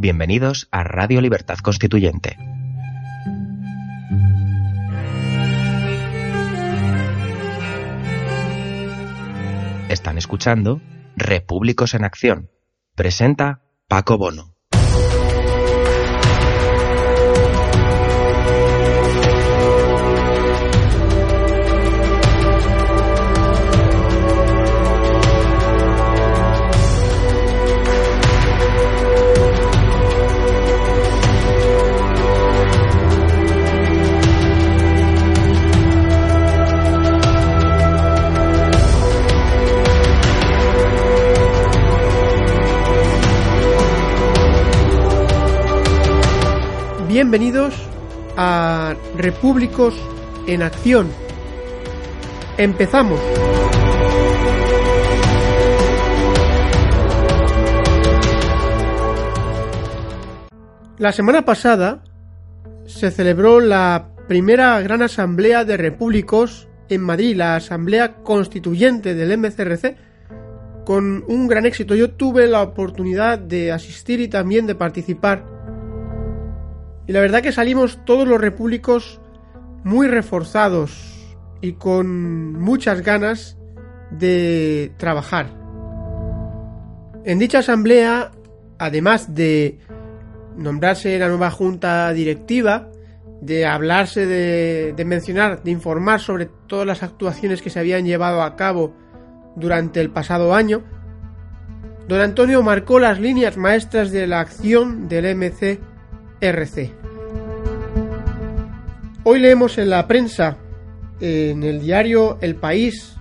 Bienvenidos a Radio Libertad Constituyente. Están escuchando Repúblicos en Acción. Presenta Paco Bono. Bienvenidos a Repúblicos en Acción. Empezamos. La semana pasada se celebró la primera gran asamblea de repúblicos en Madrid, la asamblea constituyente del MCRC, con un gran éxito. Yo tuve la oportunidad de asistir y también de participar y la verdad que salimos todos los repúblicos muy reforzados y con muchas ganas de trabajar. En dicha asamblea, además de nombrarse la nueva junta directiva, de hablarse de, de, mencionar, de informar sobre todas las actuaciones que se habían llevado a cabo durante el pasado año, don Antonio marcó las líneas maestras de la acción del MCRC. Hoy leemos en la prensa, en el diario El País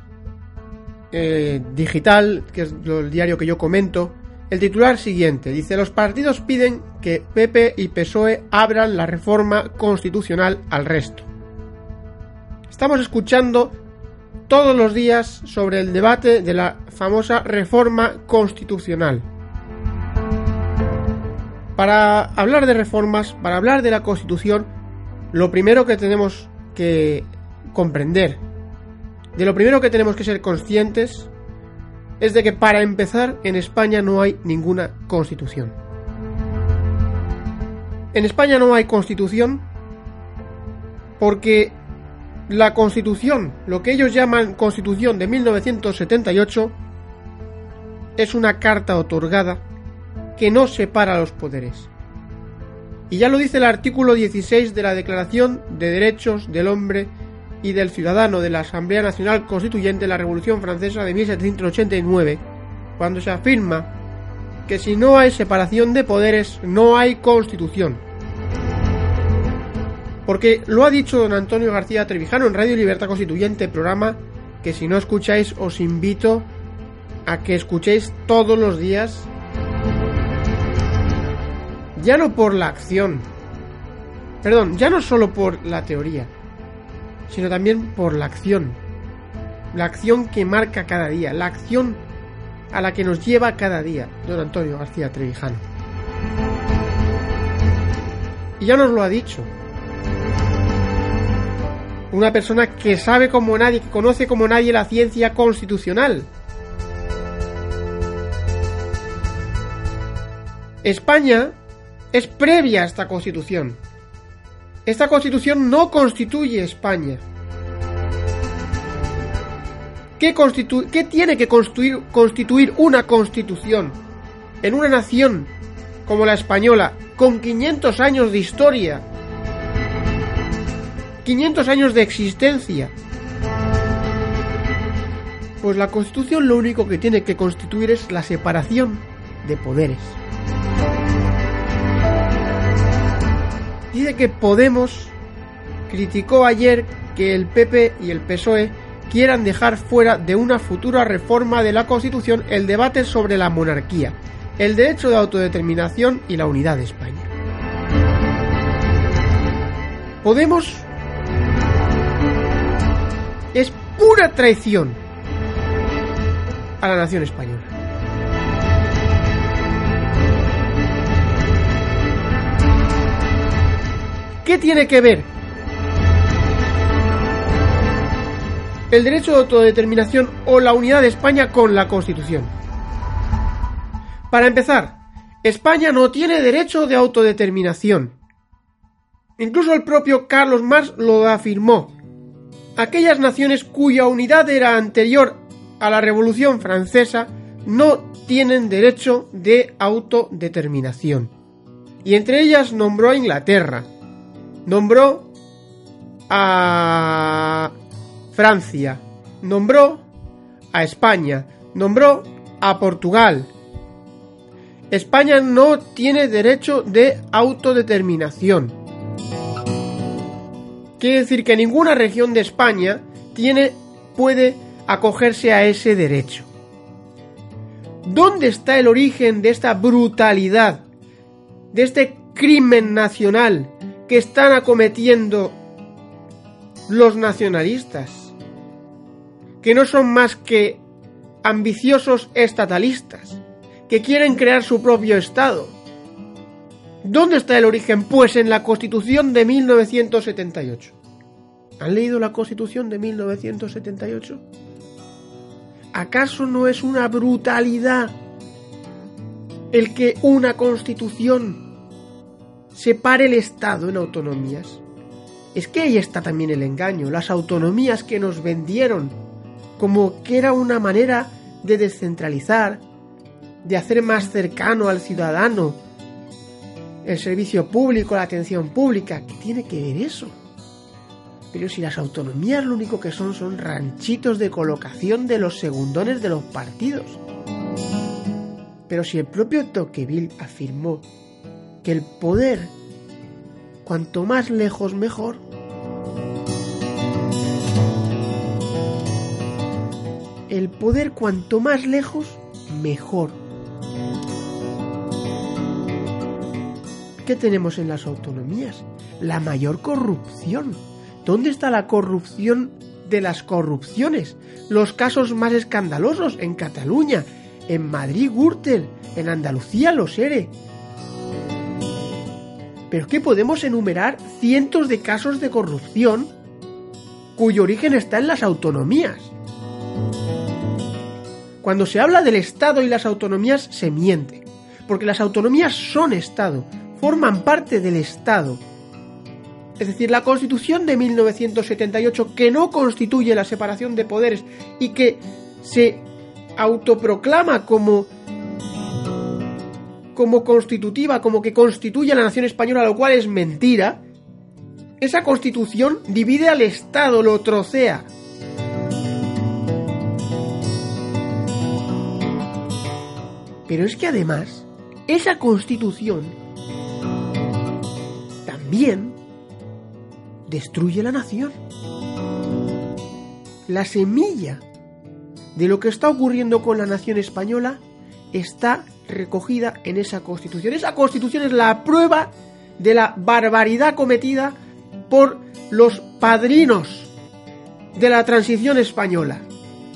eh, Digital, que es el diario que yo comento, el titular siguiente. Dice, los partidos piden que PP y PSOE abran la reforma constitucional al resto. Estamos escuchando todos los días sobre el debate de la famosa reforma constitucional. Para hablar de reformas, para hablar de la Constitución, lo primero que tenemos que comprender, de lo primero que tenemos que ser conscientes, es de que para empezar en España no hay ninguna constitución. En España no hay constitución porque la constitución, lo que ellos llaman constitución de 1978, es una carta otorgada que no separa los poderes. Y ya lo dice el artículo 16 de la Declaración de Derechos del Hombre y del Ciudadano de la Asamblea Nacional Constituyente de la Revolución Francesa de 1789, cuando se afirma que si no hay separación de poderes, no hay constitución. Porque lo ha dicho don Antonio García Trevijano en Radio Libertad Constituyente, programa que si no escucháis os invito a que escuchéis todos los días ya no por la acción, perdón, ya no solo por la teoría, sino también por la acción. La acción que marca cada día, la acción a la que nos lleva cada día don Antonio García Trevijano. Y ya nos lo ha dicho. Una persona que sabe como nadie, que conoce como nadie la ciencia constitucional. España es previa a esta constitución. Esta constitución no constituye España. ¿Qué, ¿Qué, tiene que constituir, constituir una constitución en una nación como la española, con 500 años de historia, 500 años de existencia? Pues la constitución lo único que tiene que constituir es la separación de poderes. Dice que Podemos criticó ayer que el PP y el PSOE quieran dejar fuera de una futura reforma de la Constitución el debate sobre la monarquía, el derecho de autodeterminación y la unidad de España. Podemos es pura traición a la nación española. ¿Qué tiene que ver el derecho de autodeterminación o la unidad de España con la Constitución? Para empezar, España no tiene derecho de autodeterminación. Incluso el propio Carlos Marx lo afirmó. Aquellas naciones cuya unidad era anterior a la Revolución Francesa no tienen derecho de autodeterminación. Y entre ellas nombró a Inglaterra, nombró a Francia, nombró a España, nombró a Portugal. España no tiene derecho de autodeterminación. Quiere decir que ninguna región de España tiene, puede acogerse a ese derecho. ¿Dónde está el origen de esta brutalidad, de este crimen nacional que están acometiendo los nacionalistas? Que no son más que ambiciosos estatalistas, que quieren crear su propio Estado. ¿Dónde está el origen? Pues en la Constitución de 1978. ¿Han leído la Constitución de 1978? ¿Acaso no es una brutalidad el que una Constitución separe el Estado en autonomías? Es que ahí está también el engaño, las autonomías que nos vendieron como que era una manera de descentralizar, de hacer más cercano al ciudadano el servicio público, la atención pública. ¿Qué tiene que ver eso? Pero si las autonomías lo único que son son ranchitos de colocación de los segundones de los partidos. Pero si el propio Tocqueville afirmó el poder, cuanto más lejos mejor, el poder cuanto más lejos mejor. ¿Qué tenemos en las autonomías? La mayor corrupción. ¿Dónde está la corrupción de las corrupciones? Los casos más escandalosos en Cataluña, en Madrid Gürtel, en Andalucía los ERE. Pero es que podemos enumerar cientos de casos de corrupción cuyo origen está en las autonomías. Cuando se habla del Estado y las autonomías se miente, porque las autonomías son Estado, forman parte del Estado. Es decir, la Constitución de 1978, que no constituye la separación de poderes y que se autoproclama como como constitutiva, como que constituye a la nación española, lo cual es mentira, esa constitución divide al Estado, lo trocea. Pero es que además, esa constitución también destruye la nación. La semilla de lo que está ocurriendo con la nación española está recogida en esa constitución. Esa constitución es la prueba de la barbaridad cometida por los padrinos de la transición española.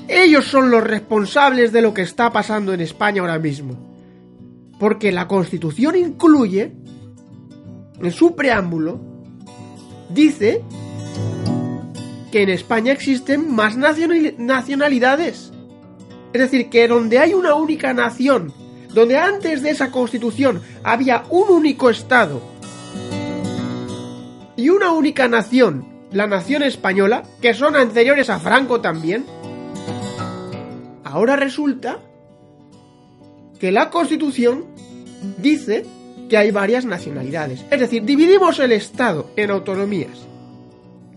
Ellos son los responsables de lo que está pasando en España ahora mismo. Porque la constitución incluye en su preámbulo, dice que en España existen más nacionalidades. Es decir, que donde hay una única nación, donde antes de esa constitución había un único Estado y una única nación, la nación española, que son anteriores a Franco también, ahora resulta que la constitución dice que hay varias nacionalidades. Es decir, dividimos el Estado en autonomías,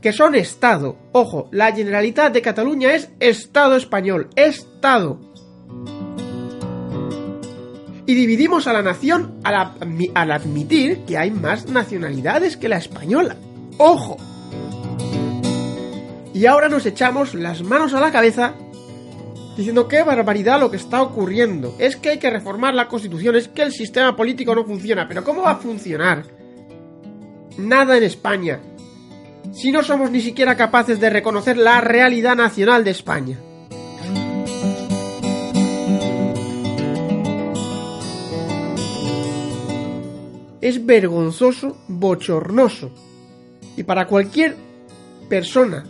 que son Estado. Ojo, la Generalitat de Cataluña es Estado español, Estado. Y dividimos a la nación al, admitir que hay más nacionalidades que la española. Ojo. Y ahora nos echamos las manos a la cabeza diciendo qué barbaridad lo que está ocurriendo. Es que hay que reformar la constitución, es que el sistema político no funciona. Pero ¿cómo va a funcionar? Nada en España. Si no somos ni siquiera capaces de reconocer la realidad nacional de España. Es vergonzoso, bochornoso. Y para cualquier persona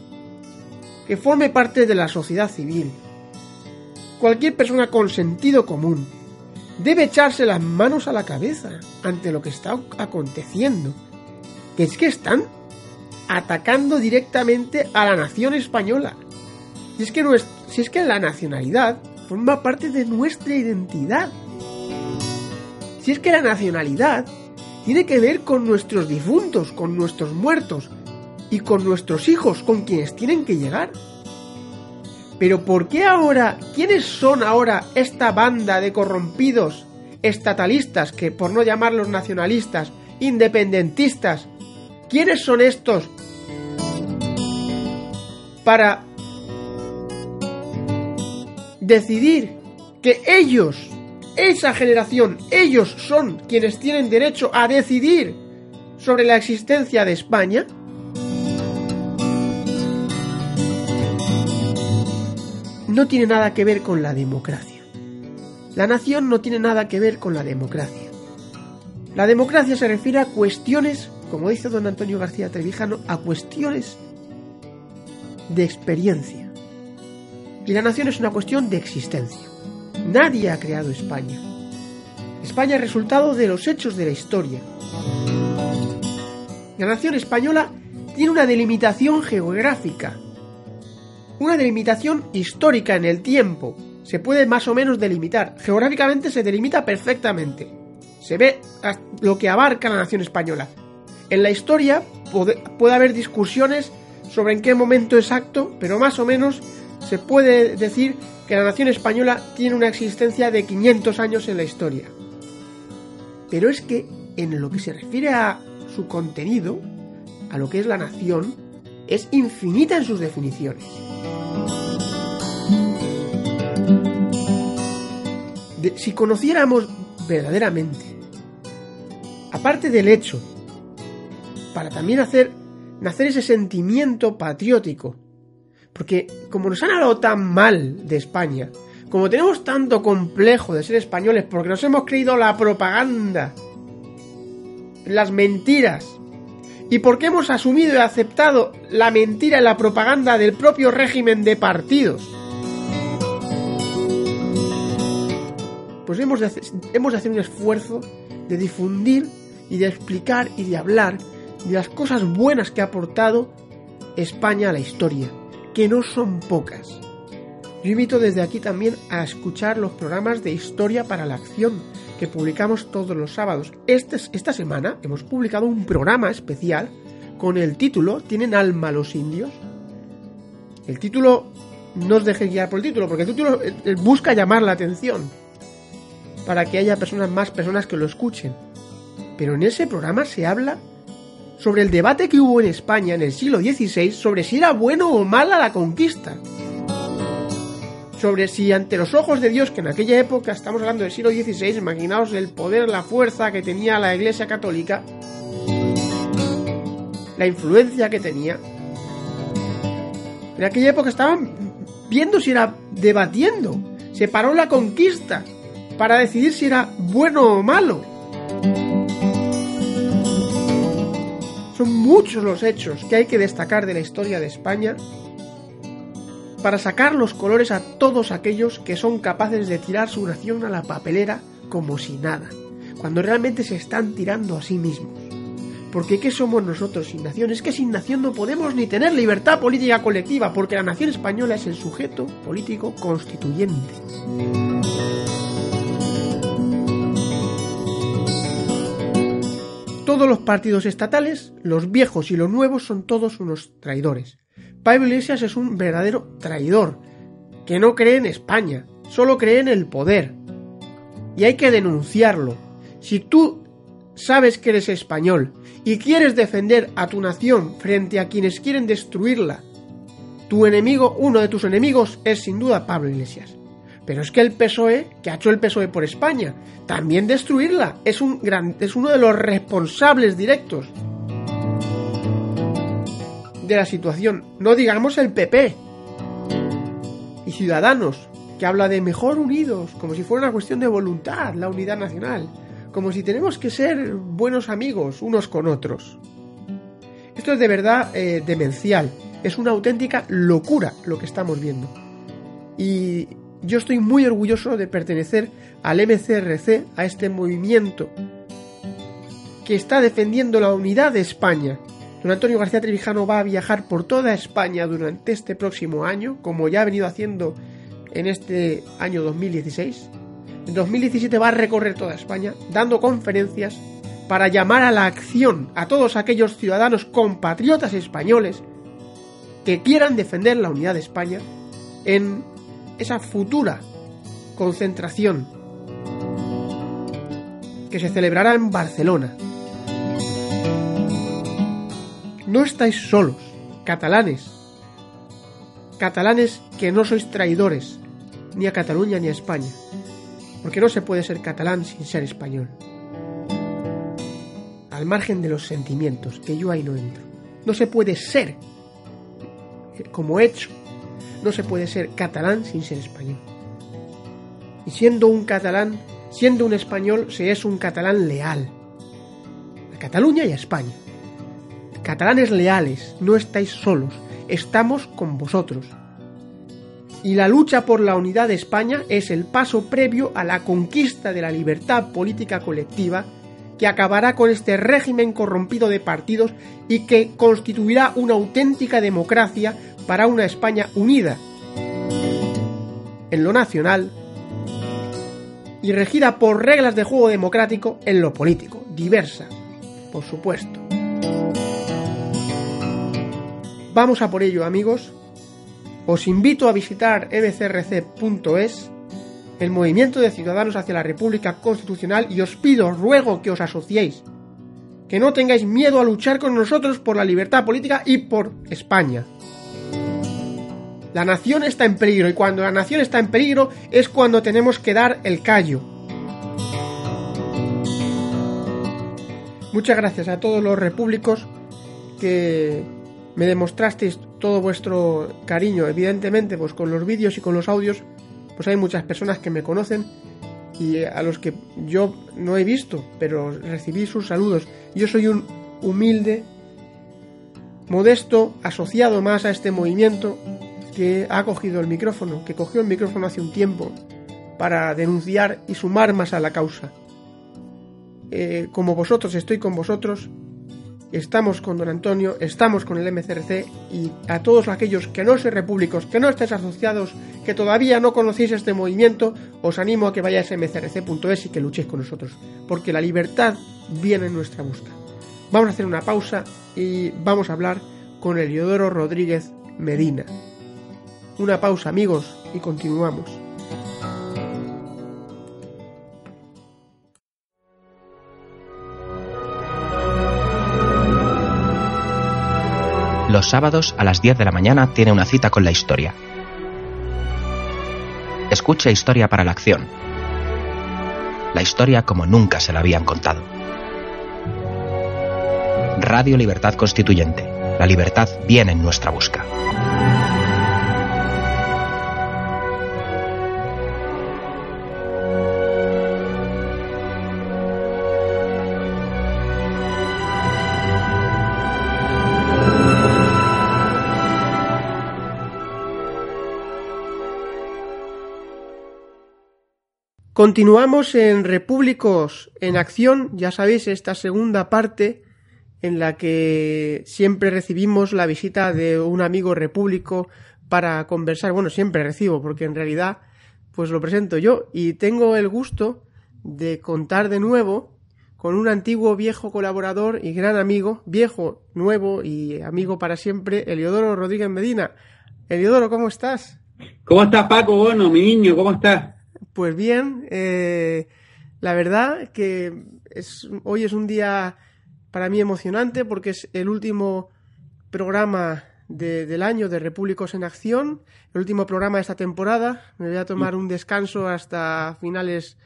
que forme parte de la sociedad civil, cualquier persona con sentido común, debe echarse las manos a la cabeza ante lo que está aconteciendo. Que es que están atacando directamente a la nación española. Es que, si es que la nacionalidad forma parte de nuestra identidad. Si es que la nacionalidad tiene que ver con nuestros difuntos, con nuestros muertos y con nuestros hijos, con quienes tienen que llegar. Pero ¿por qué ahora? ¿Quiénes son ahora esta banda de corrompidos estatalistas, que por no llamarlos nacionalistas, independentistas, ¿quiénes son estos para decidir que ellos, esa generación, ellos son quienes tienen derecho a decidir sobre la existencia de España? no tiene nada que ver con la democracia. La nación no tiene nada que ver con la democracia. La democracia se refiere a cuestiones, como dice don Antonio García Trevijano, a cuestiones de experiencia. Y la nación es una cuestión de existencia. Nadie ha creado España. España es resultado de los hechos de la historia. La nación española tiene una delimitación geográfica, una delimitación histórica en el tiempo. Se puede más o menos delimitar. Geográficamente se delimita perfectamente. Se ve lo que abarca la nación española. En la historia puede, haber discusiones sobre en qué momento exacto, pero más o menos se puede decir que la nación española tiene una existencia de 500 años en la historia. Pero es que en lo que se refiere a su contenido, a lo que es la nación, es infinita en sus definiciones. si conociéramos verdaderamente, aparte del hecho, para también hacer nacer ese sentimiento patriótico, porque como nos han hablado tan mal de España, como tenemos tanto complejo de ser españoles, porque nos hemos creído la propaganda, las mentiras, y porque hemos asumido y aceptado la mentira y la propaganda del propio régimen de partidos, pues hemos de, hacer, de hacer un esfuerzo de difundir y de explicar y de hablar de las cosas buenas que ha aportado España a la historia, que no son pocas. Yo invito desde aquí también a escuchar los programas de Historia para la Acción que publicamos todos los sábados. Este, esta semana hemos publicado un programa especial con el título ¿Tienen alma los indios? El título no os deje guiar por el título, porque el título eh, eh, busca llamar la atención para que haya personas más personas que lo escuchen. Pero en ese programa se habla sobre el debate que hubo en España en el siglo XVI sobre si era bueno o mala la conquista. Sobre si ante los ojos de Dios, que en aquella época, estamos hablando del siglo XVI, imaginaos el poder, la fuerza que tenía la Iglesia Católica, la influencia que tenía. En aquella época estaban viendo si era debatiendo. Se paró la conquista para decidir si era bueno o malo. Son muchos los hechos que hay que destacar de la historia de España para sacar los colores a todos aquellos que son capaces de tirar su nación a la papelera como si nada, cuando realmente se están tirando a sí mismos. Porque ¿qué somos nosotros sin nación? Es que sin nación no podemos ni tener libertad política colectiva, porque la nación española es el sujeto político constituyente. Todos los partidos estatales, los viejos y los nuevos, son todos unos traidores. Pablo Iglesias es un verdadero traidor, que no cree en España, solo cree en el poder. Y hay que denunciarlo. Si tú sabes que eres español y quieres defender a tu nación frente a quienes quieren destruirla, tu enemigo, uno de tus enemigos, es sin duda Pablo Iglesias. Pero es que el PSOE, que ha hecho el PSOE por España, también destruirla, es, un gran, es uno de los responsables directos de la situación. No digamos el PP y Ciudadanos, que habla de mejor unidos, como si fuera una cuestión de voluntad, la unidad nacional, como si tenemos que ser buenos amigos unos con otros. Esto es de verdad eh, demencial, es una auténtica locura lo que estamos viendo. Y yo estoy muy orgulloso de pertenecer al MCRC, a este movimiento que está defendiendo la unidad de España. Don Antonio García Trevijano va a viajar por toda España durante este próximo año, como ya ha venido haciendo en este año 2016. En 2017 va a recorrer toda España dando conferencias para llamar a la acción a todos aquellos ciudadanos compatriotas españoles que quieran defender la unidad de España en esa futura concentración que se celebrará en Barcelona. No estáis solos, catalanes. Catalanes que no sois traidores, ni a Cataluña ni a España. Porque no se puede ser catalán sin ser español. Al margen de los sentimientos, que yo ahí no entro. No se puede ser, como hecho, no se puede ser catalán sin ser español. Y siendo un catalán, siendo un español, se es un catalán leal. A Cataluña y a España. Catalanes leales, no estáis solos, estamos con vosotros. Y la lucha por la unidad de España es el paso previo a la conquista de la libertad política colectiva que acabará con este régimen corrompido de partidos y que constituirá una auténtica democracia para una España unida en lo nacional y regida por reglas de juego democrático en lo político, diversa, por supuesto. Vamos a por ello, amigos. Os invito a visitar mcrc.es, el movimiento de ciudadanos hacia la República Constitucional, y os pido, ruego que os asociéis, que no tengáis miedo a luchar con nosotros por la libertad política y por España. La nación está en peligro y cuando la nación está en peligro es cuando tenemos que dar el callo. Muchas gracias a todos los repúblicos que me demostrasteis todo vuestro cariño, evidentemente, pues con los vídeos y con los audios, pues hay muchas personas que me conocen y a los que yo no he visto, pero recibí sus saludos. Yo soy un humilde, modesto, asociado más a este movimiento que ha cogido el micrófono, que cogió el micrófono hace un tiempo para denunciar y sumar más a la causa. Eh, como vosotros, estoy con vosotros estamos con don Antonio, estamos con el MCRC y a todos aquellos que no sois repúblicos, que no estéis asociados, que todavía no conocéis este movimiento, os animo a que vayáis a mcrc.es y que luchéis con nosotros, porque la libertad viene en nuestra busca. Vamos a hacer una pausa y vamos a hablar con Eliodoro Rodríguez Medina. Una pausa amigos y continuamos. Los sábados a las 10 de la mañana tiene una cita con la historia. Escucha Historia para la Acción. La historia como nunca se la habían contado. Radio Libertad Constituyente. La libertad viene en nuestra busca. Continuamos en Repúblicos en Acción, ya sabéis, esta segunda parte en la que siempre recibimos la visita de un amigo repúblico para conversar. Bueno, siempre recibo, porque en realidad pues lo presento yo y tengo el gusto de contar de nuevo con un antiguo viejo colaborador y gran amigo, viejo, nuevo y amigo para siempre, Eliodoro Rodríguez Medina. Eliodoro, ¿cómo estás? ¿Cómo estás, Paco? Bueno, mi niño, ¿cómo estás? Pues bien, eh, la verdad que es, hoy es un día para mí emocionante porque es el último programa del año de Repúblicos en Acción, el último programa de esta temporada. Me voy a tomar un descanso hasta finales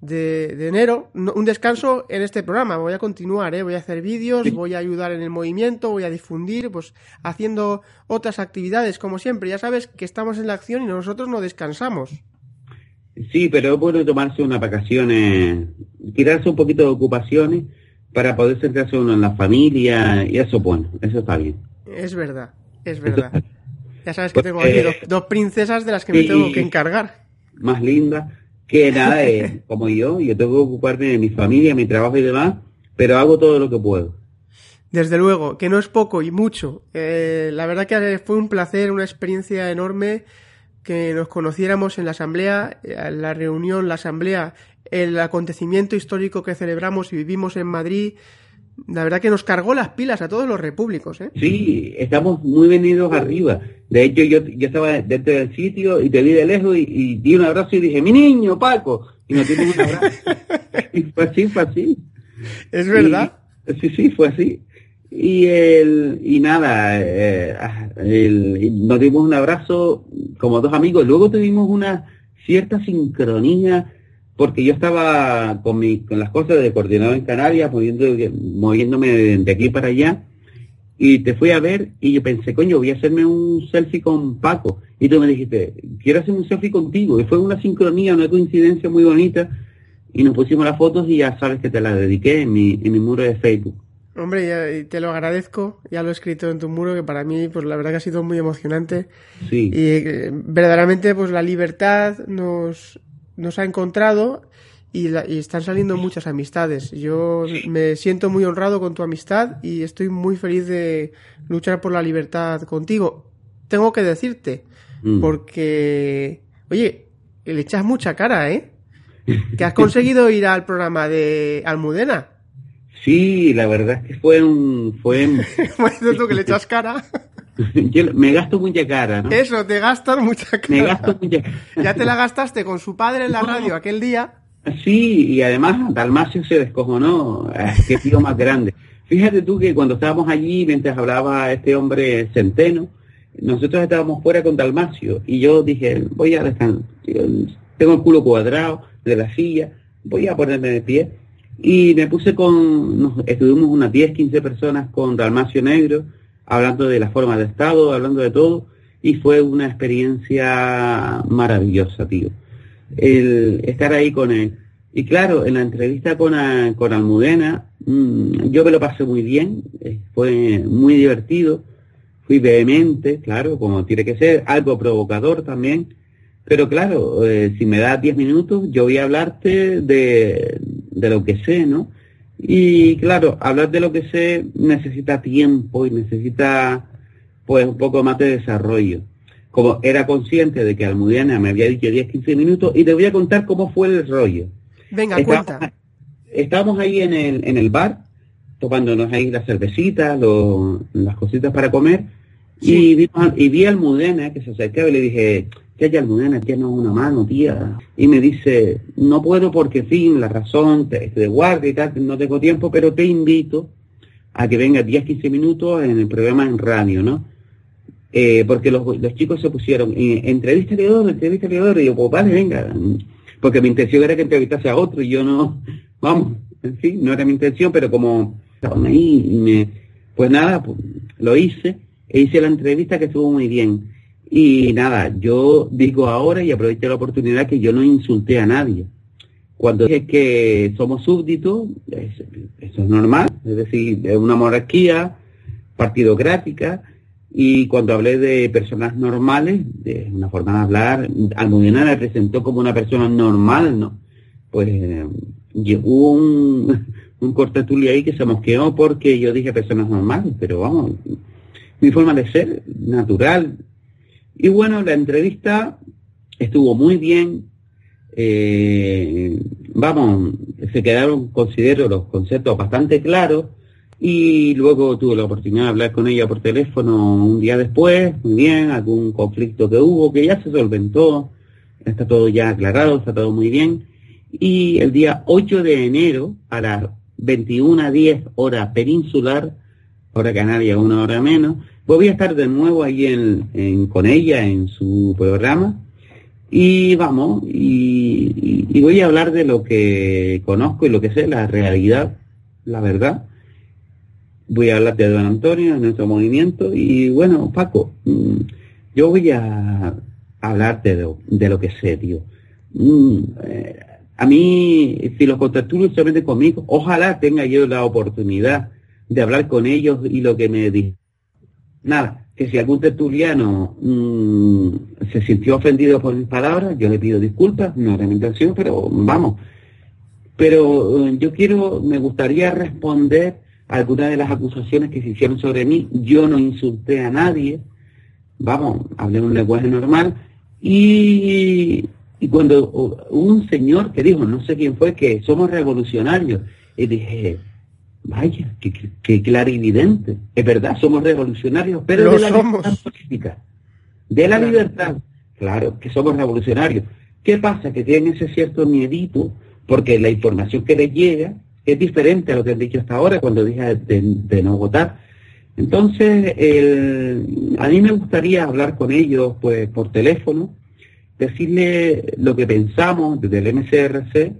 de, enero. un descanso en este programa. Voy a continuar, ¿eh? voy a hacer vídeos, voy a ayudar en el movimiento, voy a difundir, pues haciendo otras actividades como siempre. Ya sabes que estamos en la acción y nosotros no descansamos. Sí, pero es bueno tomarse unas vacaciones, tirarse un poquito de ocupaciones para poder centrarse uno en la familia y eso bueno, eso está bien. Es verdad, es verdad. Ya sabes que tengo aquí dos, princesas de las que me tengo que encargar. más linda, que nada, es como yo, yo tengo que ocuparme de mi familia, mi trabajo y demás, pero hago todo lo que puedo. Desde luego, que no es poco y mucho. Eh, la verdad que fue un placer, una experiencia enorme que nos conociéramos en la asamblea, en la reunión, la asamblea, el acontecimiento histórico que celebramos y vivimos en Madrid. La verdad que nos cargó las pilas a todos los repúblicos. ¿eh? Sí, estamos muy venidos arriba. De hecho, yo, yo estaba dentro del sitio y te vi de lejos y, di un abrazo y dije, mi niño, Paco. Y nos dimos un abrazo. y fue así, fue así. Es verdad. sí, sí, fue así. Y, el, y nada, eh, el, nos dimos un abrazo como dos amigos. Luego tuvimos una cierta sincronía porque yo estaba con, mi, con las cosas de coordinador en Canarias, moviendo, moviéndome de, aquí para allá, y te fui a ver y yo pensé, coño, voy a hacerme un selfie con Paco. Y tú me dijiste, quiero hacer un selfie contigo. Y fue una sincronía, una coincidencia muy bonita. Y nos pusimos las fotos y ya sabes que te las dediqué en mi, en mi muro de Facebook. Hombre, te lo agradezco, ya lo he escrito en tu muro, que para mí, pues la verdad que ha sido muy emocionante. Sí. Y eh, verdaderamente, pues la libertad nos, nos ha encontrado y, y, están saliendo muchas amistades. Yo me siento muy honrado con tu amistad y estoy muy feliz de luchar por la libertad contigo. Tengo que decirte, mm. porque, oye, le echas mucha cara, ¿eh? Que has conseguido ir al programa de Almudena. Sí, la verdad es que fue un... Fue tú que le echas cara. me gasto mucha cara, ¿no? Eso, te gastas mucha cara. Me gasto mucha cara. Ya te la gastaste con su padre en la radio aquel día. Sí, y además Dalmacio se descojonó. Qué tío más grande. Fíjate tú que cuando estábamos allí, mientras hablaba este hombre Centeno, nosotros estábamos fuera con Dalmacio y yo dije, voy a descansar. Tengo el culo cuadrado de la silla, voy a ponerme de pie. Y me puse con, estuvimos unas 10, 15 personas con Dalmacio Negro, hablando de la forma de Estado, hablando de todo, y fue una experiencia maravillosa, tío. El estar ahí con él. Y claro, en la entrevista con, con Almudena, mm, yo me lo pasé muy bien, eh, fue muy divertido, fui vehemente, claro, como tiene que ser, algo provocador también, pero claro, eh, si me das 10 minutos, yo voy a hablarte de, de lo que sé, ¿no? Y claro, hablar de lo que sé necesita tiempo y necesita pues un poco más de desarrollo. Como era consciente de que Almudena me había dicho 10, 15 minutos y te voy a contar cómo fue el rollo. Venga, estábamos, cuenta. Estábamos ahí en el, en el bar, tomándonos ahí las cervecitas, las cositas para comer, y, vi, y vi a Almudena que se acercaba y le dije, que haya Almudena, tienes una mano, tía. Y me dice, no puedo porque, fin, la razón, te, de guardia y tal, no tengo tiempo, pero te invito a que vengas 10, 15 minutos en el programa en radio, ¿no? Eh, porque los, chicos se pusieron, eh, entrevista de entrevista de y yo, pues vale, venga. Porque mi intención era que entrevistase a otro y yo no, vamos, en fin, no era mi intención, pero como ahí, me, pues nada, pues, lo hice, e hice la entrevista que estuvo muy bien y nada, yo digo ahora y aprovecho la oportunidad que yo no insulté a nadie. Cuando dije que somos súbditos, eso es normal, es decir, es una monarquía partidocrática, y cuando hablé de personas normales, de una forma de hablar, Almudena me presentó como una persona normal, ¿no? Pues hubo un, un cortetulio ahí que se mosqueó porque yo dije personas normales, pero vamos, mi forma de ser, natural, y bueno, la entrevista estuvo muy bien. Eh, vamos, se quedaron, considero, los conceptos bastante claros. Y luego tuve la oportunidad de hablar con ella por teléfono un día después, muy bien, algún conflicto que hubo, que ya se solventó, está todo ya aclarado, está todo muy bien. Y el día 8 de enero, a las 21.10 hora peninsular, hora canaria, una hora menos, voy a estar de nuevo ahí en, con ella en su programa y vamos, y, voy a hablar de lo que conozco y lo que sé, la realidad, la verdad. Voy a hablar de Don Antonio, de nuestro movimiento y bueno, Paco, mm, yo voy a hablarte de, de lo que sé, tío. Mm, eh, a mí, si los contacturos se meten conmigo, ojalá tenga yo la oportunidad de hablar con ellos y lo que me dicen Nada, que si algún tertuliano mm, se sintió ofendido por mis palabras, yo le pido disculpas, no era mi intención, pero vamos. Pero eh, yo quiero, me gustaría responder a algunas de las acusaciones que se hicieron sobre mí. Yo no insulté a nadie, vamos, hablé un lenguaje normal. Y, y cuando un señor que dijo, no sé quién fue, que somos revolucionarios, y dije, Vaya, qué, qué, clarividente. Es verdad, somos revolucionarios, pero de la libertad política. De la libertad. Claro, que somos revolucionarios. ¿Qué pasa? Que tienen ese cierto miedito, porque la información que les llega es diferente a lo que han dicho hasta ahora cuando dije de, no votar. Entonces, el, a mí me gustaría hablar con ellos pues por teléfono, decirle lo que pensamos desde el MCRC,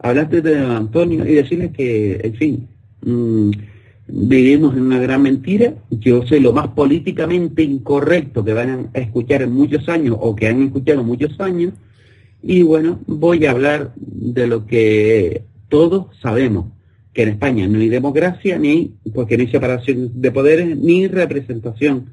hablarte de Antonio y decirles que, en fin, Mm, vivimos en una gran mentira. Yo sé lo más políticamente incorrecto que van a escuchar en muchos años o que han escuchado muchos años. Y bueno, voy a hablar de lo que todos sabemos, que en España no hay democracia, ni porque no hay separación de poderes, ni representación,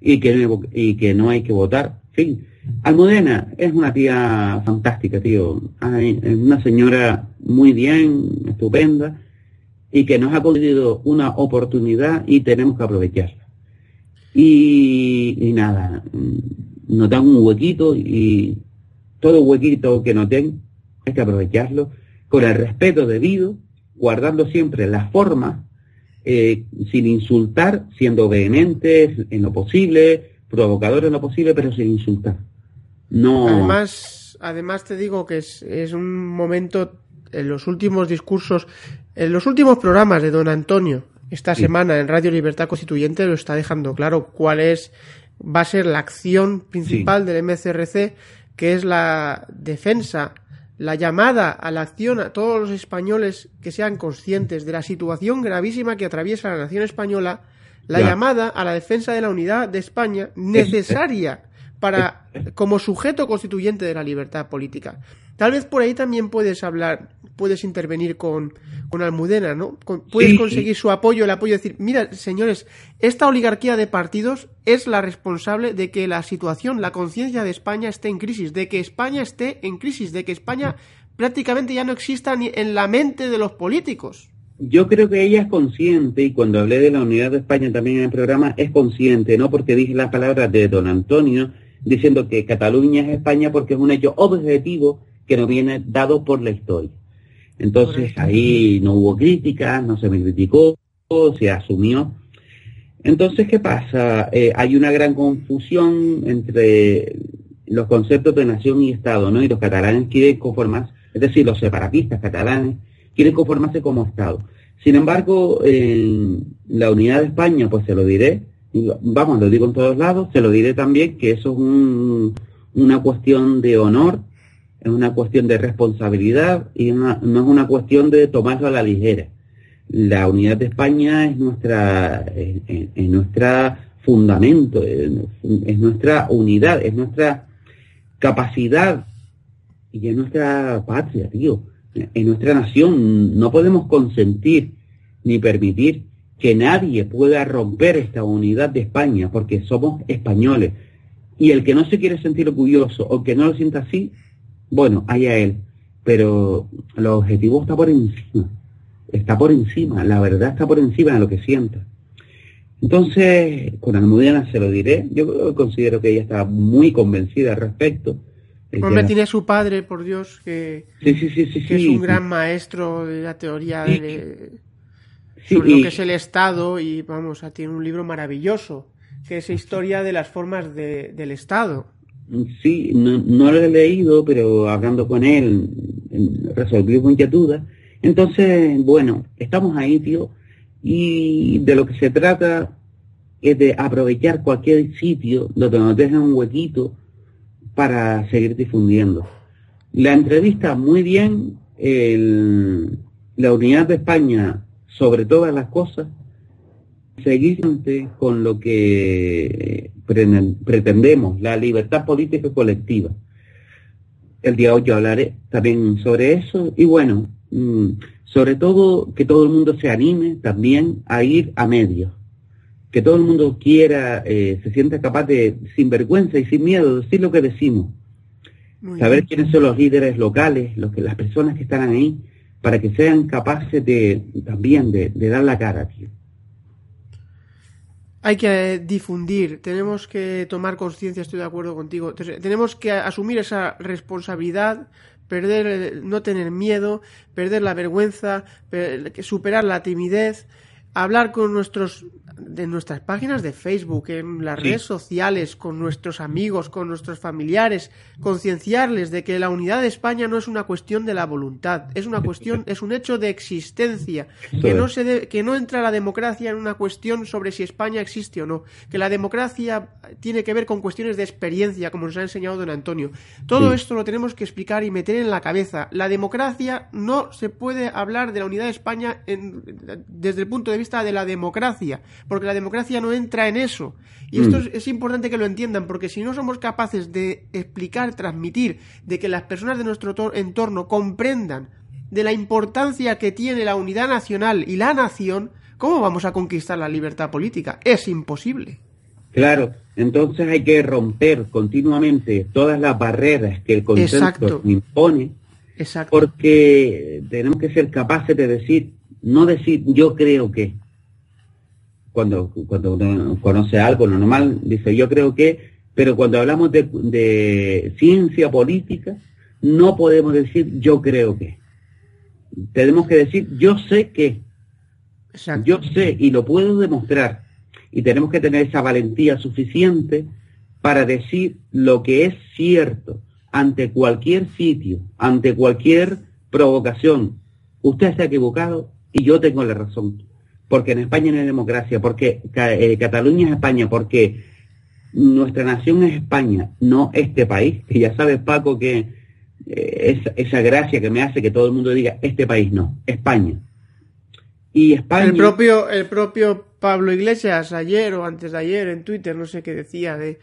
y que, no, y que no hay que votar. Fin, Almudena es una tía fantástica, tío. Es una señora muy bien, estupenda y que nos ha concedido una oportunidad y tenemos que aprovecharla. Y, nada, nos dan un huequito y todo huequito que nos den hay que aprovecharlo con el respeto debido, guardando siempre la forma, eh, sin insultar, siendo vehementes en lo posible, provocadores en lo posible, pero sin insultar. No. Además, además te digo que es, es un momento en los últimos discursos en los últimos programas de don Antonio, esta semana en Radio Libertad Constituyente lo está dejando claro cuál es va a ser la acción principal del MCRC, que es la defensa, la llamada a la acción a todos los españoles que sean conscientes de la situación gravísima que atraviesa la nación española, la llamada a la defensa de la unidad de España necesaria para como sujeto constituyente de la libertad política. Tal vez por ahí también puedes hablar, puedes intervenir con, con Almudena, ¿no? puedes conseguir su apoyo, el apoyo de decir, mira, señores, esta oligarquía de partidos es la responsable de que la situación, la conciencia de España esté en crisis, de que España esté en crisis, de que España prácticamente ya no exista ni en la mente de los políticos. Yo creo que ella es consciente, y cuando hablé de la unidad de España también en el programa, es consciente, no porque dije las palabras de don Antonio, diciendo que Cataluña es España porque es un hecho objetivo que nos viene dado por la historia. Entonces ahí no hubo crítica, no se me criticó, se asumió. Entonces, ¿qué pasa? Eh, hay una gran confusión entre los conceptos de nación y Estado, ¿no? Y los catalanes quieren conformarse, es decir, los separatistas catalanes quieren conformarse como Estado. Sin embargo, en la unidad de España, pues se lo diré, vamos, lo digo en todos lados, se lo diré también que eso es una cuestión de honor es una cuestión de responsabilidad y no es una cuestión de tomarlo a la ligera. La unidad de España es nuestra, es, nuestra fundamento, es, nuestra unidad, es nuestra capacidad y es nuestra patria, tío, es nuestra nación. No podemos consentir ni permitir que nadie pueda romper esta unidad de España porque somos españoles. Y el que no se quiere sentir orgulloso o que no lo sienta así, bueno, allá él, pero el objetivo está por encima, está por encima, la verdad está por encima de lo que sienta. Entonces, con Almudena se lo diré, yo considero que ella está muy convencida al respecto. Hombre, tiene a su padre, por Dios, que, es un gran maestro de la teoría de, sobre lo que es el Estado y, vamos, tiene un libro maravilloso, que es Historia de las formas del Estado. Sí, no, no, lo he leído, pero hablando con él resolví muchas dudas. Entonces, bueno, estamos ahí, tío, y de lo que se trata es de aprovechar cualquier sitio donde nos dejen un huequito para seguir difundiendo. La entrevista muy bien, el, la unidad de España sobre todas las cosas, seguir con lo que pretendemos, la libertad política colectiva. El día 8 hablaré también sobre eso y bueno, mm, sobre todo que todo el mundo se anime también a ir a medios. que todo el mundo quiera, eh, se sienta capaz de, sin vergüenza y sin miedo, decir lo que decimos. Saber quiénes son los líderes locales, los que, las personas que están ahí, para que sean capaces de también de, dar la cara, tío. Hay que difundir, tenemos que tomar conciencia, estoy de acuerdo contigo, tenemos que asumir esa responsabilidad, perder, no tener miedo, perder la vergüenza, superar la timidez, hablar con nuestros de nuestras páginas de Facebook, en las redes sociales, con nuestros amigos, con nuestros familiares, concienciarles de que la unidad de España no es una cuestión de la voluntad, es una cuestión, es un hecho de existencia, que no se que no entra la democracia en una cuestión sobre si España existe o no, que la democracia tiene que ver con cuestiones de experiencia, como nos ha enseñado don Antonio. Todo esto lo tenemos que explicar y meter en la cabeza. La democracia no se puede hablar de la unidad de España desde el punto de vista de la democracia porque la democracia no entra en eso. Y esto mm. es, importante que lo entiendan, porque si no somos capaces de explicar, transmitir, de que las personas de nuestro entorno comprendan de la importancia que tiene la unidad nacional y la nación, ¿cómo vamos a conquistar la libertad política? Es imposible. Claro, entonces hay que romper continuamente todas las barreras que el consenso impone, Exacto. porque tenemos que ser capaces de decir, no decir yo creo que, cuando, cuando uno conoce algo, lo normal, dice yo creo que, pero cuando hablamos de, ciencia política, no podemos decir yo creo que. Tenemos que decir yo sé que. Yo sé y lo puedo demostrar. Y tenemos que tener esa valentía suficiente para decir lo que es cierto ante cualquier sitio, ante cualquier provocación. Usted se ha equivocado y yo tengo la razón porque en España no hay democracia, porque eh, Cataluña es España, porque nuestra nación es España, no este país, que ya sabes Paco que eh, esa gracia que me hace que todo el mundo diga este país no, España. Y España... El propio, el propio Pablo Iglesias ayer o antes de ayer en Twitter, no sé qué decía, de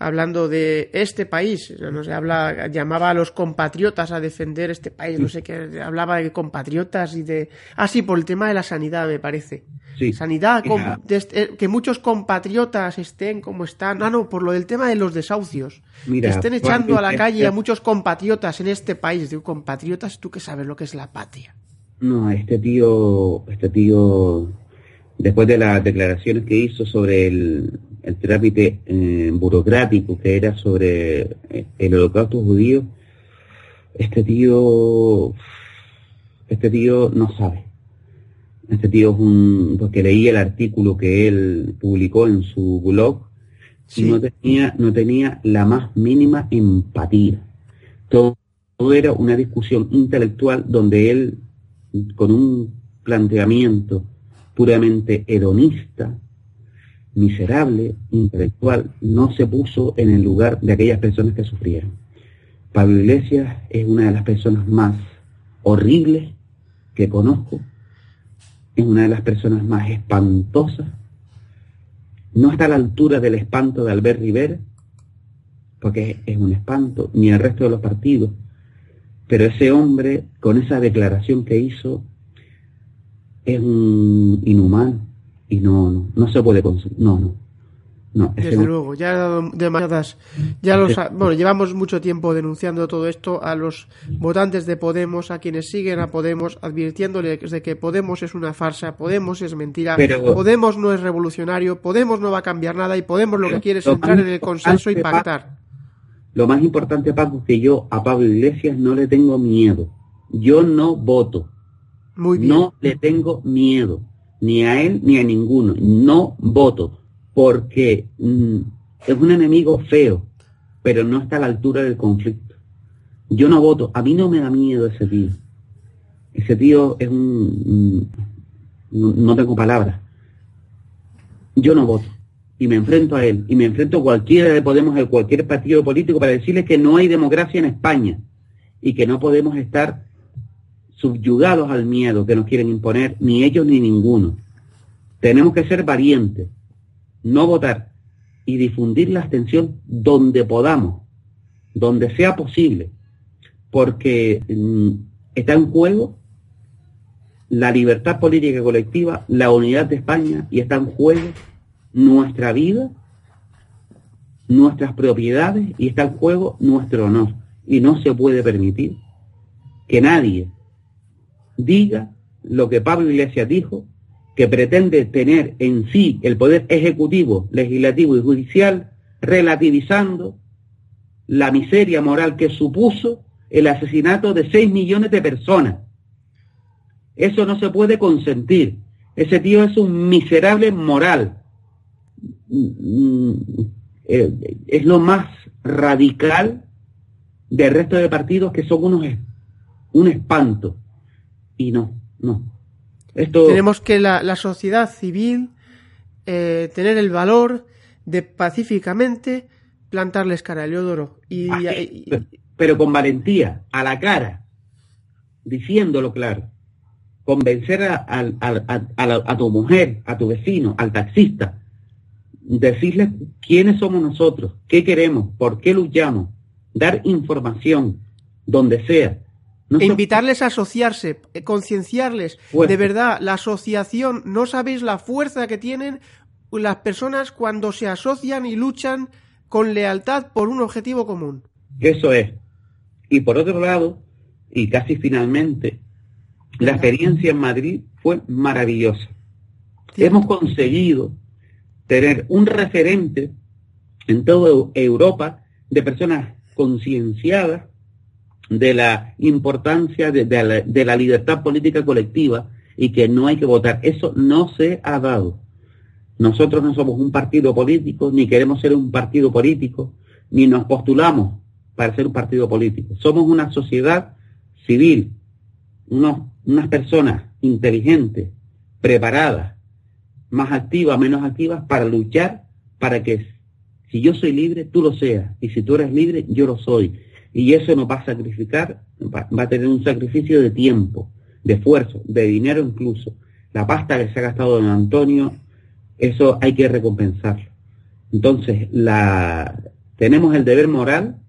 hablando de este país, no sé, habla, llamaba a los compatriotas a defender este país, no sé qué, hablaba de compatriotas y de, ah sí, por el tema de la sanidad me parece. Sí. Sanidad, eh, que muchos compatriotas estén como están, ah no, por lo del tema de los desahucios, Mira, estén echando a la calle a muchos compatriotas en este país, digo, compatriotas, tú que sabes lo que es la patria. No, este tío, este tío, después de las declaraciones que hizo sobre el, el trámite eh, burocrático que era sobre eh, el holocausto judío, este tío, este tío no sabe. Este tío es un, porque leí el artículo que él publicó en su blog, y no tenía, no tenía la más mínima empatía. Todo, todo era una discusión intelectual donde él, con un planteamiento puramente hedonista, miserable, intelectual, no se puso en el lugar de aquellas personas que sufrieron. Pablo Iglesias es una de las personas más horribles que conozco, es una de las personas más espantosas, no está a la altura del espanto de Albert Rivera, porque es un espanto, ni el resto de los partidos, pero ese hombre, con esa declaración que hizo, es un inhumano, y no, no, no se puede conseguir. No, no. No, Desde luego, ya ha dado demasiadas. Ya los, bueno, llevamos mucho tiempo denunciando todo esto a los votantes de Podemos, a quienes siguen a Podemos, advirtiéndoles de que Podemos es una farsa, Podemos es mentira, Podemos no es revolucionario, Podemos no va a cambiar nada y Podemos lo que quiere es entrar en el consenso y pactar. Lo más importante, Paco, es que yo a Pablo Iglesias no le tengo miedo. Yo no voto. Muy bien. No le tengo miedo ni a él ni a ninguno. No voto porque mm, es un enemigo feo, pero no está a la altura del conflicto. Yo no voto. A mí no me da miedo ese tío. Ese tío es un... Mm, no, tengo palabras. Yo no voto. Y me enfrento a él. Y me enfrento a cualquiera de Podemos, a cualquier partido político para decirles que no hay democracia en España. Y que no podemos estar subyugados al miedo que nos quieren imponer, ni ellos ni ninguno. Tenemos que ser valientes, no votar y difundir la abstención donde podamos, donde sea posible, porque mm, está en juego la libertad política colectiva, la unidad de España y está en juego nuestra vida, nuestras propiedades y está en juego nuestro honor. Y no se puede permitir que nadie diga lo que Pablo Iglesias dijo, que pretende tener en sí el poder ejecutivo, legislativo y judicial, relativizando la miseria moral que supuso el asesinato de 6 millones de personas. Eso no se puede consentir. Ese tío es un miserable moral. Mm, eh, es lo más radical del resto de partidos que son unos un espanto. Y no, no. Esto... Tenemos que la, sociedad civil eh, tener el valor de pacíficamente plantarles cara a Leodoro. Y, pero con valentía, a la cara, diciéndolo claro. Convencer a, a, tu mujer, a tu vecino, al taxista, decirles quiénes somos nosotros, qué queremos, por qué luchamos, dar información donde sea. E invitarles a asociarse, eh, concienciarles. De verdad, la asociación, no sabéis la fuerza que tienen las personas cuando se asocian y luchan con lealtad por un objetivo común. Eso es. Y por otro lado, y casi finalmente, la experiencia en Madrid fue maravillosa. Hemos conseguido tener un referente en toda Europa de personas concienciadas de la importancia de, la, libertad política colectiva y que no hay que votar. Eso no se ha dado. Nosotros no somos un partido político, ni queremos ser un partido político, ni nos postulamos para ser un partido político. Somos una sociedad civil, unas personas inteligentes, preparadas, más activas, menos activas, para luchar para que si yo soy libre, tú lo seas. Y si tú eres libre, yo lo soy. Y eso nos va a sacrificar, va, a tener un sacrificio de tiempo, de esfuerzo, de dinero incluso. La pasta que se ha gastado en Antonio, eso hay que recompensarlo. Entonces, la, tenemos el deber moral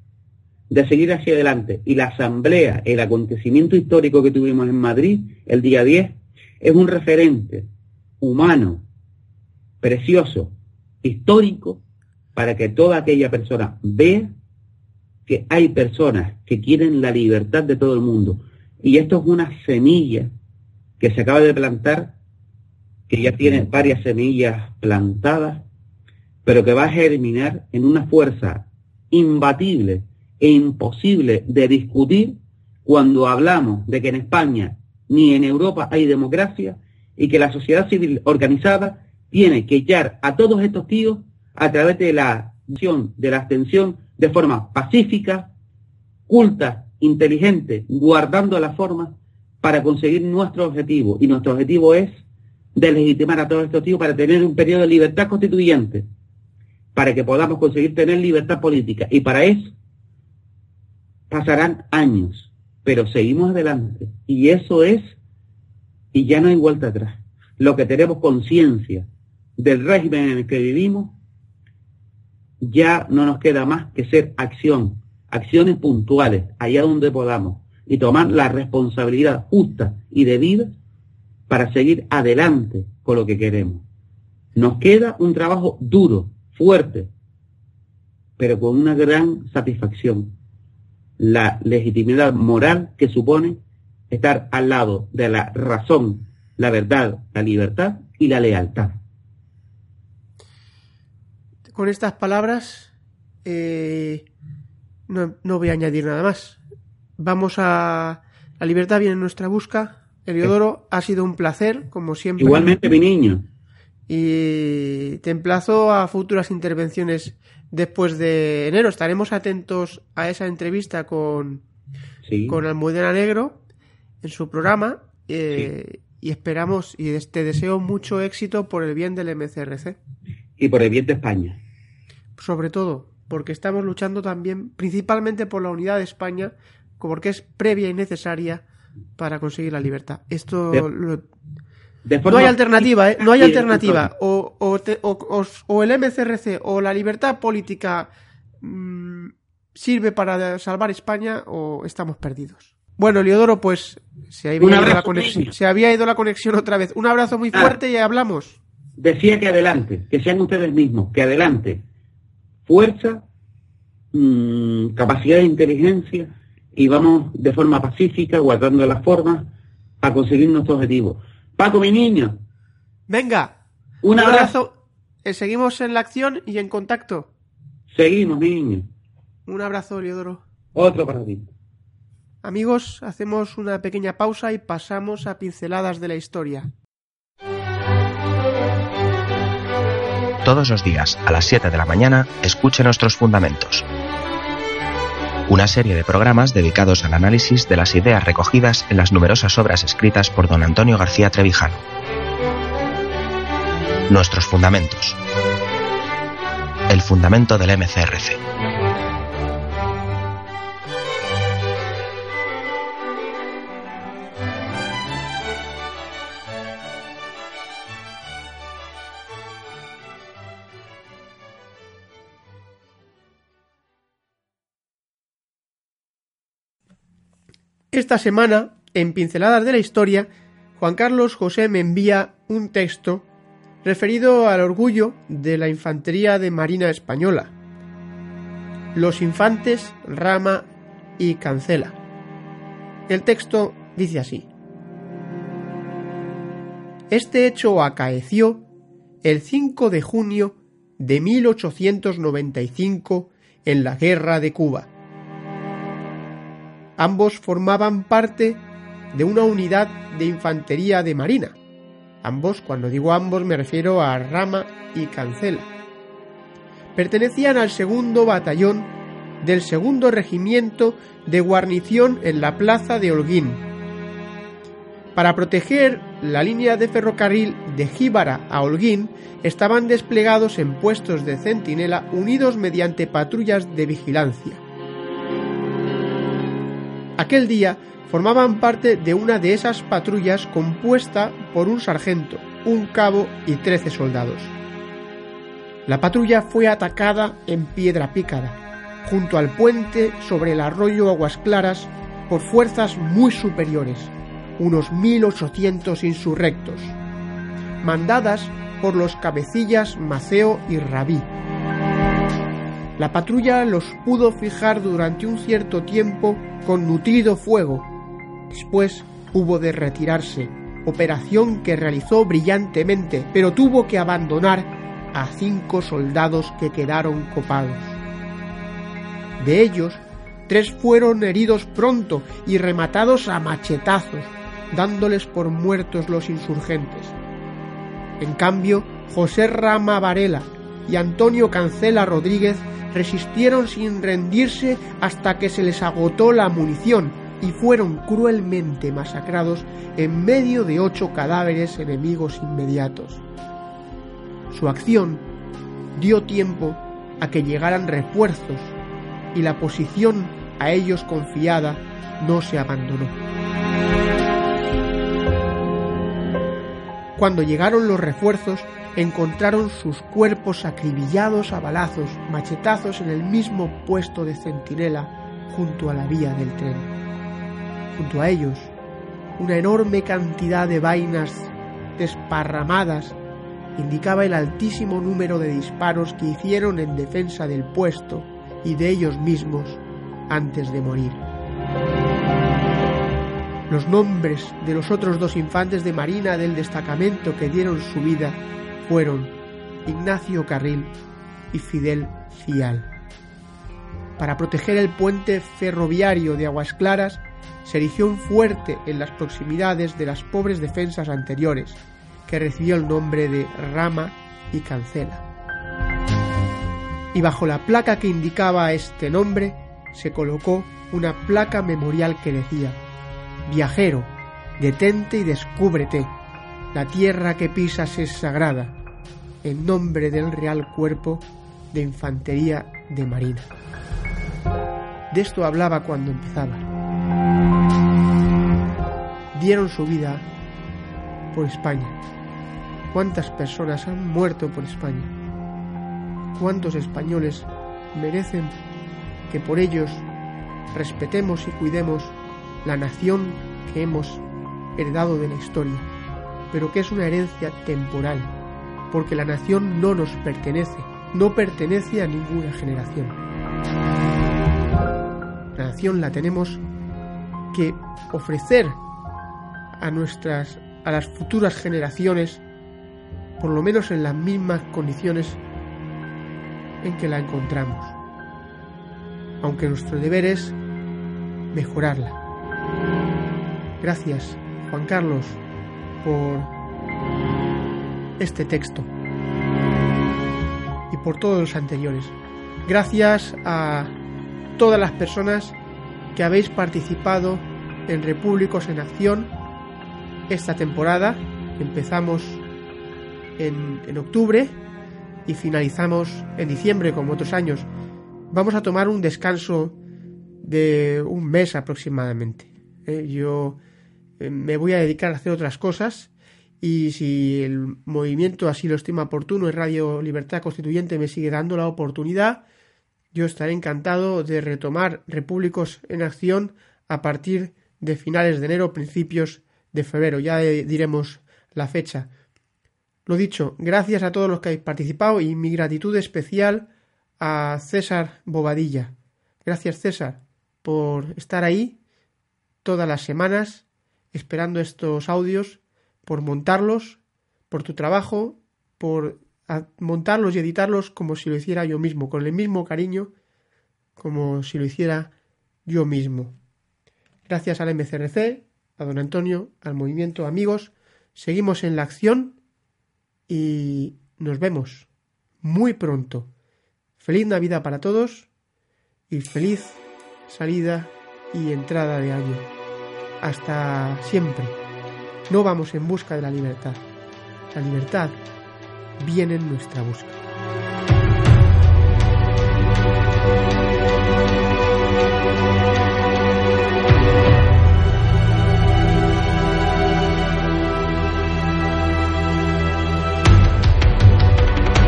de seguir hacia adelante. Y la asamblea, el acontecimiento histórico que tuvimos en Madrid el día 10, es un referente humano, precioso, histórico, para que toda aquella persona vea que hay personas que quieren la libertad de todo el mundo. Y esto es una semilla que se acaba de plantar, que ya tiene varias semillas plantadas, pero que va a germinar en una fuerza imbatible e imposible de discutir cuando hablamos de que en España ni en Europa hay democracia y que la sociedad civil organizada tiene que echar a todos estos tíos a través de la acción, de la abstención, de forma pacífica, culta, inteligente, guardando la forma para conseguir nuestro objetivo. Y nuestro objetivo es deslegitimar a todos estos tíos para tener un periodo de libertad constituyente, para que podamos conseguir tener libertad política. Y para eso pasarán años, pero seguimos adelante. Y eso es, y ya no hay vuelta atrás. Lo que tenemos conciencia del régimen en el que vivimos, ya no nos queda más que ser acción, acciones puntuales, allá donde podamos, y tomar la responsabilidad justa y debida para seguir adelante con lo que queremos. Nos queda un trabajo duro, fuerte, pero con una gran satisfacción la legitimidad moral que supone estar al lado de la razón, la verdad, la libertad y la lealtad. Con estas palabras eh, no, voy a añadir nada más. Vamos a... La libertad viene en nuestra busca. Eliodoro, ha sido un placer, como siempre. Igualmente, mi niño. Y te emplazo a futuras intervenciones después de enero. Estaremos atentos a esa entrevista con, con Almudena Negro en su programa eh, y esperamos y te deseo mucho éxito por el bien del MCRC. Y por el bien de España. Sobre todo, porque estamos luchando también principalmente por la unidad de España, porque es previa y necesaria para conseguir la libertad. Esto no hay alternativa, ¿eh? No hay alternativa. O, o, el MCRC o la libertad política mm, sirve para salvar España o estamos perdidos. Bueno, Leodoro, pues se había, ido la conexión, se había ido la conexión otra vez. Un abrazo muy fuerte y hablamos. Decía que adelante, que sean ustedes mismos, que adelante. Fuerza, mm, capacidad de inteligencia y vamos de forma pacífica, guardando las formas, a conseguir nuestro objetivo. Paco, mi niño. Venga. Un, abrazo. Eh, seguimos en la acción y en contacto. Seguimos, mi niño. Un abrazo, Leodoro. Otro para ti. Amigos, hacemos una pequeña pausa y pasamos a pinceladas de la historia. Todos los días, a las 7 de la mañana, escuche nuestros fundamentos. Una serie de programas dedicados al análisis de las ideas recogidas en las numerosas obras escritas por don Antonio García Trevijano. Nuestros fundamentos. El fundamento del MCRC. Esta semana, en Pinceladas de la Historia, Juan Carlos José me envía un texto referido al orgullo de la Infantería de Marina Española, los infantes Rama y Cancela. El texto dice así. Este hecho acaeció el 5 de junio de 1895 en la Guerra de Cuba. Ambos formaban parte de una unidad de infantería de marina. Ambos, cuando digo ambos, me refiero a Rama y Cancela. Pertenecían al segundo batallón del segundo regimiento de guarnición en la plaza de Holguín. Para proteger la línea de ferrocarril de Jíbara a Holguín, estaban desplegados en puestos de centinela unidos mediante patrullas de vigilancia. Aquel día formaban parte de una de esas patrullas compuesta por un sargento, un cabo y trece soldados. La patrulla fue atacada en Piedra Pícara, junto al puente sobre el arroyo Aguas Claras, por fuerzas muy superiores, unos 1.800 insurrectos, mandadas por los cabecillas Maceo y Rabí. La patrulla los pudo fijar durante un cierto tiempo con nutrido fuego. Después hubo de retirarse, operación que realizó brillantemente, pero tuvo que abandonar a cinco soldados que quedaron copados. De ellos, tres fueron heridos pronto y rematados a machetazos, dándoles por muertos los insurgentes. En cambio, José Rama Varela y Antonio Cancela Rodríguez resistieron sin rendirse hasta que se les agotó la munición y fueron cruelmente masacrados en medio de ocho cadáveres enemigos inmediatos. Su acción dio tiempo a que llegaran refuerzos y la posición a ellos confiada no se abandonó. Cuando llegaron los refuerzos, encontraron sus cuerpos acribillados a balazos, machetazos en el mismo puesto de centinela junto a la vía del tren. Junto a ellos, una enorme cantidad de vainas desparramadas indicaba el altísimo número de disparos que hicieron en defensa del puesto y de ellos mismos antes de morir. Los nombres de los otros dos infantes de marina del destacamento que dieron su vida fueron Ignacio Carril y Fidel Fial. Para proteger el puente ferroviario de Aguas Claras, se erigió un fuerte en las proximidades de las pobres defensas anteriores, que recibió el nombre de Rama y Cancela. Y bajo la placa que indicaba este nombre se colocó una placa memorial que decía Viajero, detente y descúbrete, la tierra que pisas es sagrada, en nombre del Real Cuerpo de Infantería de Marina. De esto hablaba cuando empezaba. Dieron su vida por España. ¿Cuántas personas han muerto por España? ¿Cuántos españoles merecen que por ellos respetemos y cuidemos la nación que hemos heredado de la historia, pero que es una herencia temporal porque la nación no nos pertenece, no pertenece a ninguna generación. La nación la tenemos que ofrecer a nuestras a las futuras generaciones por lo menos en las mismas condiciones en que la encontramos. Aunque nuestro deber es mejorarla. Gracias, Juan Carlos, por este texto y por todos los anteriores. Gracias a todas las personas que habéis participado en Repúblicos en Acción esta temporada. Empezamos en, en, octubre y finalizamos en diciembre como otros años. Vamos a tomar un descanso de un mes aproximadamente. ¿eh? Yo eh, me voy a dedicar a hacer otras cosas y si el movimiento así lo estima oportuno y Radio Libertad Constituyente me sigue dando la oportunidad, yo estaré encantado de retomar Repúblicos en Acción a partir de finales de enero, principios de febrero. Ya diremos la fecha. Lo dicho, gracias a todos los que habéis participado y mi gratitud especial a César Bobadilla. Gracias César por estar ahí todas las semanas esperando estos audios, por montarlos, por tu trabajo, por montarlos y editarlos como si lo hiciera yo mismo, con el mismo cariño como si lo hiciera yo mismo. Gracias al MCRC, a don Antonio, al movimiento amigos, seguimos en la acción y nos vemos muy pronto. Feliz Navidad para todos y feliz salida y entrada de año. Hasta siempre. No vamos en busca de la libertad. La libertad viene en nuestra búsqueda.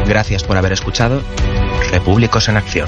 Gracias por haber escuchado Repúblicos en Acción.